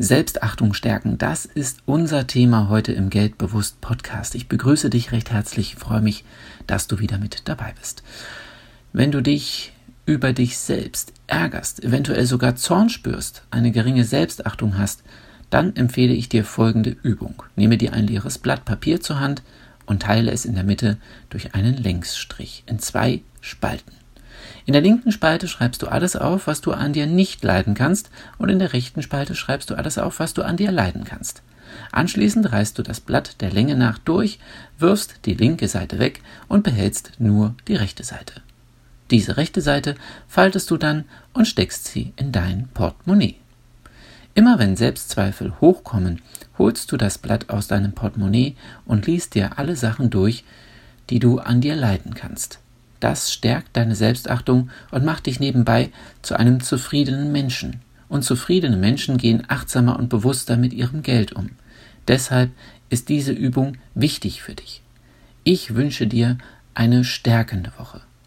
Selbstachtung stärken, das ist unser Thema heute im Geldbewusst Podcast. Ich begrüße dich recht herzlich, freue mich, dass du wieder mit dabei bist. Wenn du dich über dich selbst ärgerst, eventuell sogar Zorn spürst, eine geringe Selbstachtung hast, dann empfehle ich dir folgende Übung. Nehme dir ein leeres Blatt Papier zur Hand und teile es in der Mitte durch einen Längsstrich in zwei Spalten. In der linken Spalte schreibst du alles auf, was du an dir nicht leiden kannst, und in der rechten Spalte schreibst du alles auf, was du an dir leiden kannst. Anschließend reißt du das Blatt der Länge nach durch, wirfst die linke Seite weg und behältst nur die rechte Seite. Diese rechte Seite faltest du dann und steckst sie in dein Portemonnaie. Immer wenn Selbstzweifel hochkommen, holst du das Blatt aus deinem Portemonnaie und liest dir alle Sachen durch, die du an dir leiden kannst. Das stärkt deine Selbstachtung und macht dich nebenbei zu einem zufriedenen Menschen. Und zufriedene Menschen gehen achtsamer und bewusster mit ihrem Geld um. Deshalb ist diese Übung wichtig für dich. Ich wünsche dir eine stärkende Woche.